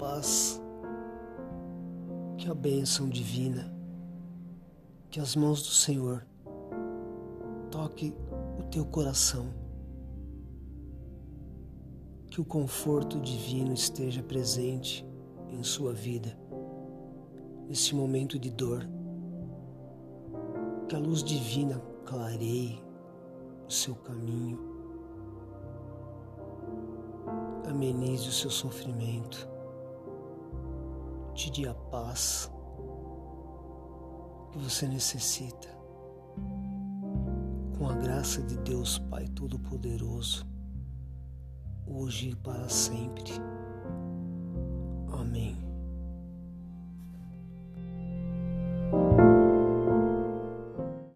paz, que a bênção divina, que as mãos do Senhor toque o teu coração, que o conforto divino esteja presente em sua vida, nesse momento de dor, que a luz divina clareie o seu caminho, amenize o seu sofrimento, te dê a paz que você necessita. Com a graça de Deus Pai Todo-Poderoso, hoje e para sempre. Amém.